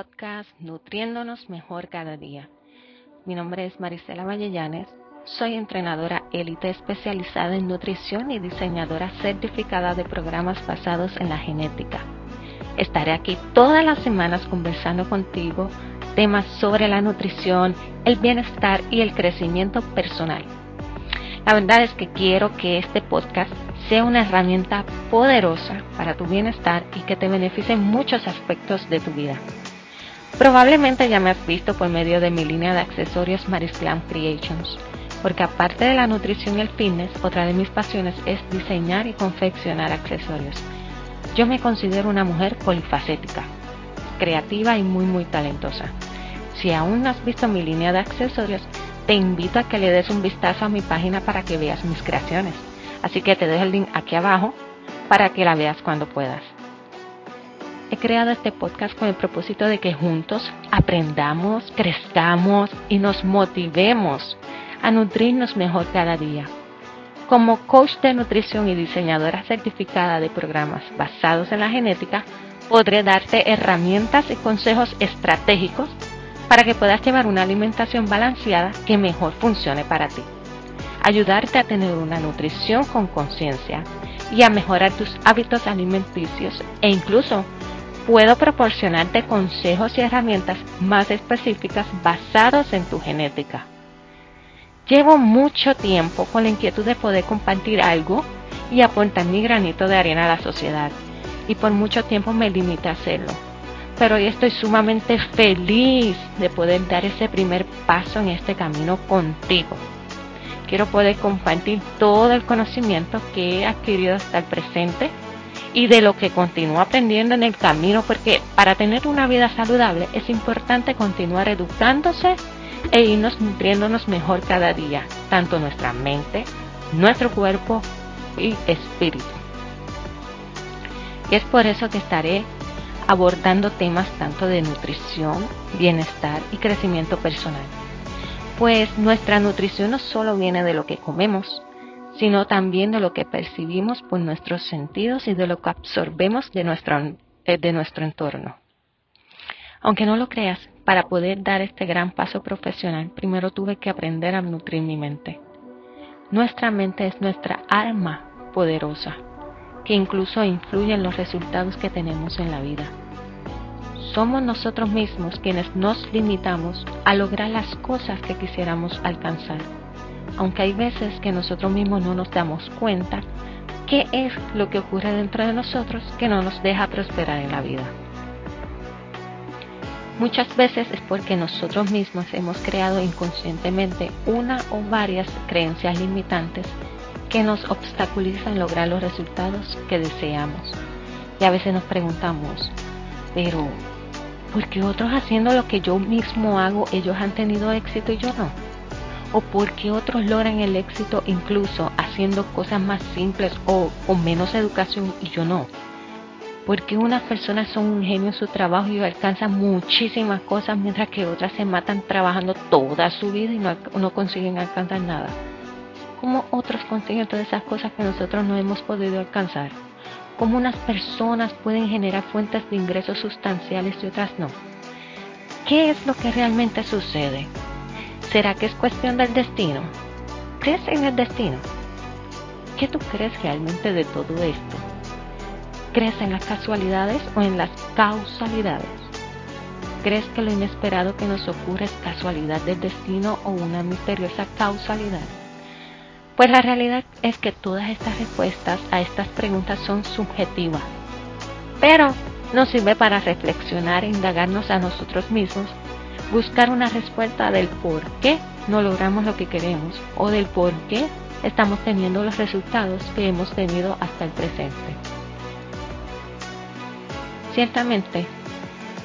Podcast Nutriéndonos Mejor Cada Día. Mi nombre es Marisela Vallellanes, soy entrenadora élite especializada en nutrición y diseñadora certificada de programas basados en la genética. Estaré aquí todas las semanas conversando contigo temas sobre la nutrición, el bienestar y el crecimiento personal. La verdad es que quiero que este podcast sea una herramienta poderosa para tu bienestar y que te beneficie en muchos aspectos de tu vida. Probablemente ya me has visto por medio de mi línea de accesorios Marislam Creations, porque aparte de la nutrición y el fitness, otra de mis pasiones es diseñar y confeccionar accesorios. Yo me considero una mujer polifacética, creativa y muy muy talentosa. Si aún no has visto mi línea de accesorios, te invito a que le des un vistazo a mi página para que veas mis creaciones. Así que te dejo el link aquí abajo para que la veas cuando puedas. Creado este podcast con el propósito de que juntos aprendamos, crezcamos y nos motivemos a nutrirnos mejor cada día. Como coach de nutrición y diseñadora certificada de programas basados en la genética, podré darte herramientas y consejos estratégicos para que puedas llevar una alimentación balanceada que mejor funcione para ti ayudarte a tener una nutrición con conciencia y a mejorar tus hábitos alimenticios e incluso puedo proporcionarte consejos y herramientas más específicas basados en tu genética. Llevo mucho tiempo con la inquietud de poder compartir algo y aportar mi granito de arena a la sociedad y por mucho tiempo me limité a hacerlo. Pero hoy estoy sumamente feliz de poder dar ese primer paso en este camino contigo quiero poder compartir todo el conocimiento que he adquirido hasta el presente y de lo que continúo aprendiendo en el camino, porque para tener una vida saludable es importante continuar educándose e irnos nutriéndonos mejor cada día, tanto nuestra mente, nuestro cuerpo y espíritu. Y es por eso que estaré abordando temas tanto de nutrición, bienestar y crecimiento personal pues nuestra nutrición no solo viene de lo que comemos, sino también de lo que percibimos por nuestros sentidos y de lo que absorbemos de nuestro, eh, de nuestro entorno. Aunque no lo creas, para poder dar este gran paso profesional, primero tuve que aprender a nutrir mi mente. Nuestra mente es nuestra alma poderosa, que incluso influye en los resultados que tenemos en la vida somos nosotros mismos quienes nos limitamos a lograr las cosas que quisiéramos alcanzar, aunque hay veces que nosotros mismos no nos damos cuenta qué es lo que ocurre dentro de nosotros que no nos deja prosperar en la vida. Muchas veces es porque nosotros mismos hemos creado inconscientemente una o varias creencias limitantes que nos obstaculizan lograr los resultados que deseamos. Y a veces nos preguntamos, pero porque otros haciendo lo que yo mismo hago, ellos han tenido éxito y yo no. O porque otros logran el éxito incluso haciendo cosas más simples o con menos educación y yo no. Porque unas personas son un genio en su trabajo y alcanzan muchísimas cosas mientras que otras se matan trabajando toda su vida y no, no consiguen alcanzar nada. ¿Cómo otros consiguen todas esas cosas que nosotros no hemos podido alcanzar? cómo unas personas pueden generar fuentes de ingresos sustanciales y otras no. ¿Qué es lo que realmente sucede? ¿Será que es cuestión del destino? ¿Crees en el destino? ¿Qué tú crees realmente de todo esto? ¿Crees en las casualidades o en las causalidades? ¿Crees que lo inesperado que nos ocurre es casualidad del destino o una misteriosa causalidad? Pues la realidad es que todas estas respuestas a estas preguntas son subjetivas, pero nos sirve para reflexionar e indagarnos a nosotros mismos, buscar una respuesta del por qué no logramos lo que queremos o del por qué estamos teniendo los resultados que hemos tenido hasta el presente. Ciertamente,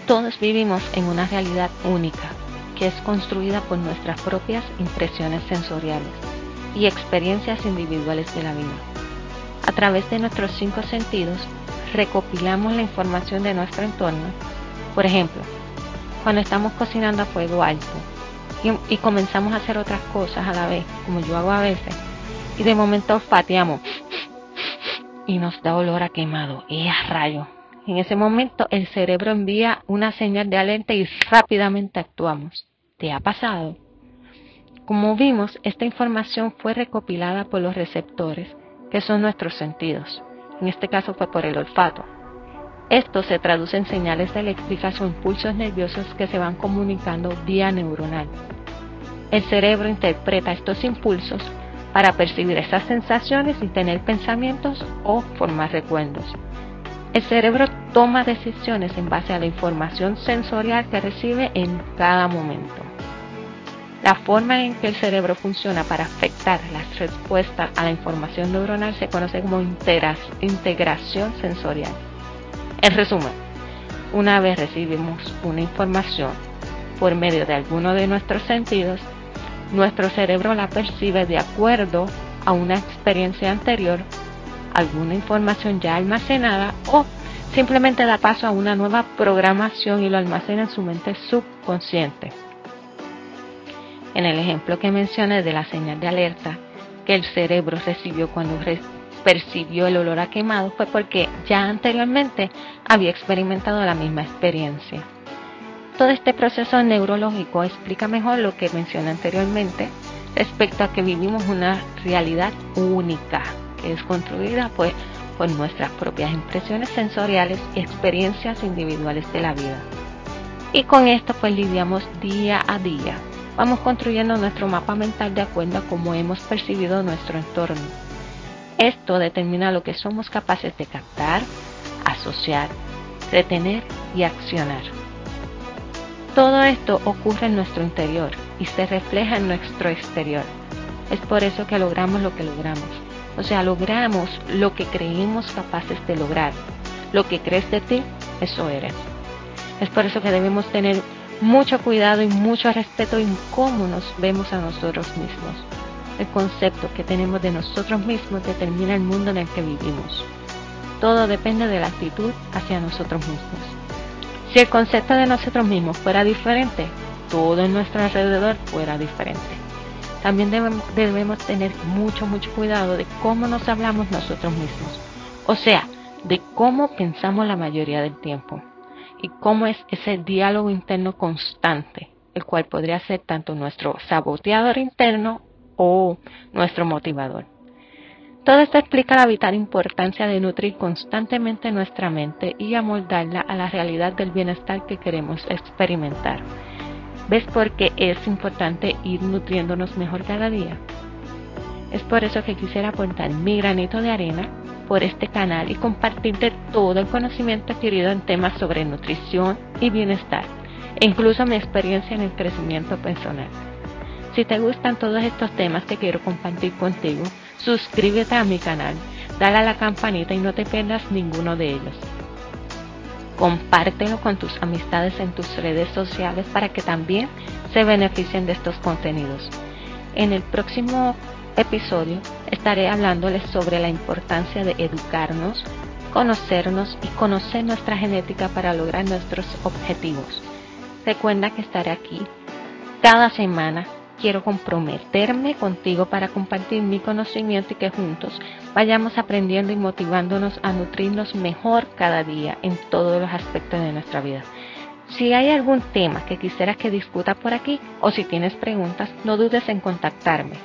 todos vivimos en una realidad única que es construida por nuestras propias impresiones sensoriales y experiencias individuales de la vida. A través de nuestros cinco sentidos, recopilamos la información de nuestro entorno. Por ejemplo, cuando estamos cocinando a fuego alto y, comenzamos a hacer otras cosas a la vez, como yo hago a veces, y de momento olfateamos y nos da olor a quemado y a rayo. En ese momento el cerebro envía una señal de alerta y rápidamente actuamos. ¿Te ha pasado? Como vimos, esta información fue recopilada por los receptores, que son nuestros sentidos. En este caso fue por el olfato. Esto se traduce en señales eléctricas o impulsos nerviosos que se van comunicando vía neuronal. El cerebro interpreta estos impulsos para percibir esas sensaciones y tener pensamientos o formar recuerdos. El cerebro toma decisiones en base a la información sensorial que recibe en cada momento. La forma en que el cerebro funciona para afectar las respuestas a la información neuronal se conoce como integración sensorial. En resumen, una vez recibimos una información por medio de alguno de nuestros sentidos, nuestro cerebro la percibe de acuerdo a una experiencia anterior alguna información ya almacenada o simplemente da paso a una nueva programación y lo almacena en su mente subconsciente. En el ejemplo que mencioné de la señal de alerta que el cerebro recibió cuando percibió el olor a quemado fue porque ya anteriormente había experimentado la misma experiencia. Todo este proceso neurológico explica mejor lo que mencioné anteriormente respecto a que vivimos una realidad única es construida pues por nuestras propias impresiones sensoriales y experiencias individuales de la vida. Y con esto pues lidiamos día a día. Vamos construyendo nuestro mapa mental de acuerdo a cómo hemos percibido nuestro entorno. Esto determina lo que somos capaces de captar, asociar, retener y accionar. Todo esto ocurre en nuestro interior y se refleja en nuestro exterior. Es por eso que logramos lo que logramos o sea, logramos lo que creímos capaces de lograr. Lo que crees de ti, eso eres. Es por eso que debemos tener mucho cuidado y mucho respeto en cómo nos vemos a nosotros mismos. El concepto que tenemos de nosotros mismos determina el mundo en el que vivimos. Todo depende de la actitud hacia nosotros mismos. Si el concepto de nosotros mismos fuera diferente, todo en nuestro alrededor fuera diferente también debemos, tener mucho, mucho cuidado de cómo nos hablamos nosotros mismos. O sea, de cómo pensamos la mayoría del tiempo y cómo es ese diálogo interno constante, el cual podría ser tanto nuestro saboteador interno o nuestro motivador. Todo esto explica la vital importancia de nutrir constantemente nuestra mente y amoldarla a la realidad del bienestar que queremos experimentar. ¿Ves por qué es importante ir nutriéndonos mejor cada día? Es por eso que quisiera aportar mi granito de arena por este canal y compartirte todo el conocimiento adquirido en temas sobre nutrición y bienestar, e incluso mi experiencia en el crecimiento personal. Si te gustan todos estos temas que quiero compartir contigo, suscríbete a mi canal, dale a la campanita y no te pierdas ninguno de ellos. Compártelo con tus amistades en tus redes sociales para que también se beneficien de estos contenidos. En el próximo episodio estaré hablándoles sobre la importancia de educarnos, conocernos y conocer nuestra genética para lograr nuestros objetivos. Recuerda que estaré aquí cada semana quiero comprometerme contigo para compartir mi conocimiento y que juntos vayamos aprendiendo y motivándonos a nutrirnos mejor cada día en todos los aspectos de nuestra vida. Si hay algún tema que quisieras que discuta por aquí o si tienes preguntas, no dudes en contactarme.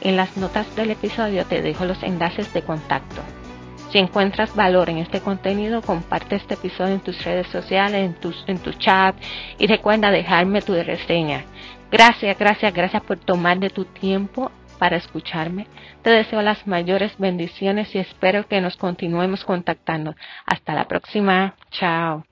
En las notas del episodio te dejo los enlaces de contacto. Si encuentras valor en este contenido, comparte este episodio en tus redes sociales, en, en tu chat y recuerda dejarme tu reseña. Gracias, gracias, gracias por tomar de tu tiempo para escucharme. Te deseo las mayores bendiciones y espero que nos continuemos contactando. Hasta la próxima. Chao.